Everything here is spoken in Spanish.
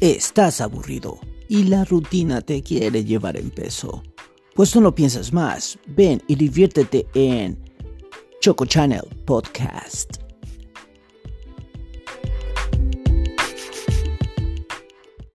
Estás aburrido y la rutina te quiere llevar en peso. Pues no lo piensas más. Ven y diviértete en Choco Channel Podcast.